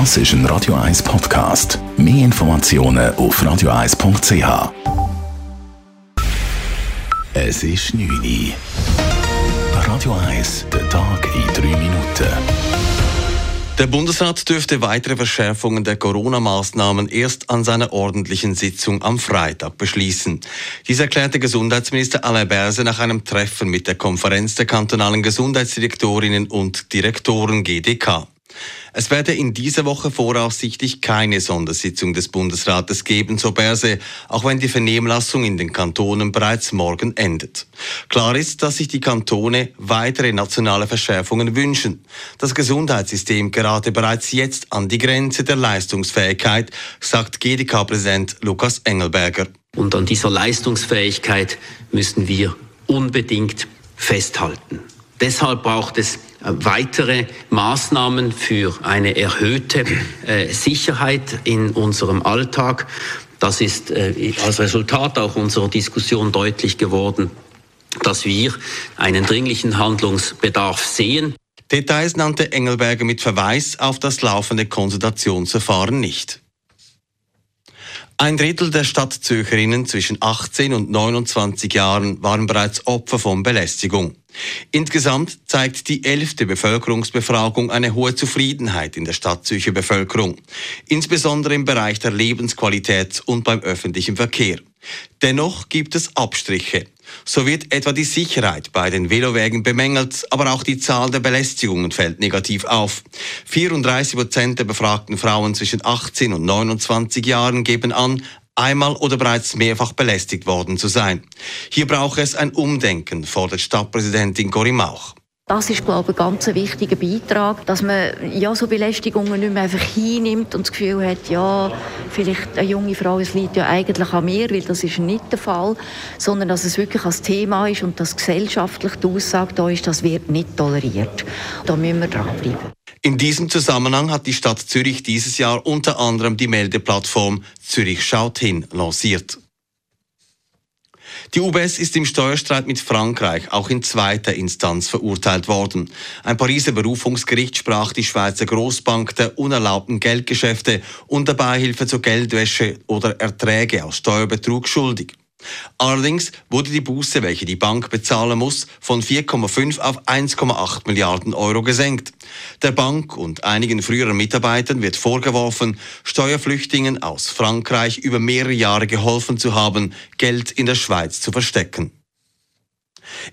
Das ist ein Radio 1 Podcast. Mehr Informationen auf radio1.ch. Es ist 9 Uhr. Radio 1, der Tag in 3 Minuten. Der Bundesrat dürfte weitere Verschärfungen der Corona-Maßnahmen erst an seiner ordentlichen Sitzung am Freitag beschließen. Dies erklärte Gesundheitsminister Alain Berse nach einem Treffen mit der Konferenz der kantonalen Gesundheitsdirektorinnen und Direktoren GDK. Es werde in dieser Woche voraussichtlich keine Sondersitzung des Bundesrates geben, so Berse, auch wenn die Vernehmlassung in den Kantonen bereits morgen endet. Klar ist, dass sich die Kantone weitere nationale Verschärfungen wünschen. Das Gesundheitssystem gerate bereits jetzt an die Grenze der Leistungsfähigkeit, sagt GDK-Präsident Lukas Engelberger. Und an dieser Leistungsfähigkeit müssen wir unbedingt festhalten. Deshalb braucht es weitere Maßnahmen für eine erhöhte äh, Sicherheit in unserem Alltag. Das ist äh, als Resultat auch unserer Diskussion deutlich geworden, dass wir einen dringlichen Handlungsbedarf sehen. Details nannte Engelberger mit Verweis auf das laufende Konsultationsverfahren nicht. Ein Drittel der Stadtzürcherinnen zwischen 18 und 29 Jahren waren bereits Opfer von Belästigung. Insgesamt zeigt die elfte Bevölkerungsbefragung eine hohe Zufriedenheit in der Stadtzürcher Bevölkerung, insbesondere im Bereich der Lebensqualität und beim öffentlichen Verkehr. Dennoch gibt es Abstriche. So wird etwa die Sicherheit bei den Velowegen bemängelt, aber auch die Zahl der Belästigungen fällt negativ auf. 34 Prozent der befragten Frauen zwischen 18 und 29 Jahren geben an, einmal oder bereits mehrfach belästigt worden zu sein. Hier brauche es ein Umdenken, fordert Stadtpräsidentin Cory Mauch. Das ist, glaube ich, ein ganz wichtiger Beitrag, dass man ja, so Belästigungen nicht mehr einfach hinnimmt und das Gefühl hat, ja, vielleicht eine junge Frau, es liegt ja eigentlich an mir, weil das ist nicht der Fall, sondern dass es wirklich als Thema ist und dass gesellschaftlich die Aussage da ist, das wird nicht toleriert. Da müssen wir dranbleiben. In diesem Zusammenhang hat die Stadt Zürich dieses Jahr unter anderem die Meldeplattform Zürich schaut hin lanciert. Die UBS ist im Steuerstreit mit Frankreich auch in zweiter Instanz verurteilt worden. Ein Pariser Berufungsgericht sprach die Schweizer Großbank der unerlaubten Geldgeschäfte und der Beihilfe zur Geldwäsche oder Erträge aus Steuerbetrug schuldig. Allerdings wurde die Buße, welche die Bank bezahlen muss, von 4,5 auf 1,8 Milliarden Euro gesenkt. Der Bank und einigen früheren Mitarbeitern wird vorgeworfen, Steuerflüchtlingen aus Frankreich über mehrere Jahre geholfen zu haben, Geld in der Schweiz zu verstecken.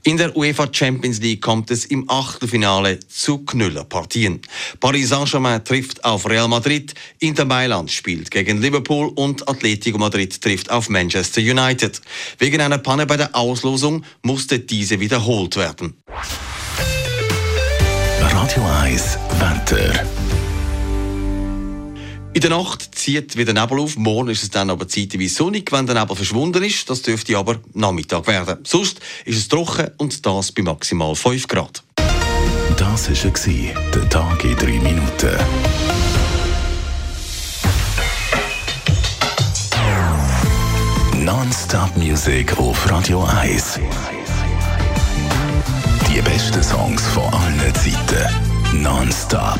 In der UEFA Champions League kommt es im Achtelfinale zu Knüllerpartien. Paris Saint-Germain trifft auf Real Madrid, Inter Mailand spielt gegen Liverpool und Atletico Madrid trifft auf Manchester United. Wegen einer Panne bei der Auslosung musste diese wiederholt werden. Radio 1 Wetter. In der Nacht zieht wieder Nebel auf. Morgen ist es dann aber zeitweise sonnig, wenn der Nebel verschwunden ist. Das dürfte aber Nachmittag werden. Sonst ist es trocken und das bei maximal 5 Grad. Das war der Tag in 3 Minuten. Non-Stop Music auf Radio 1. Die besten Songs von allen Zeiten. Non-Stop.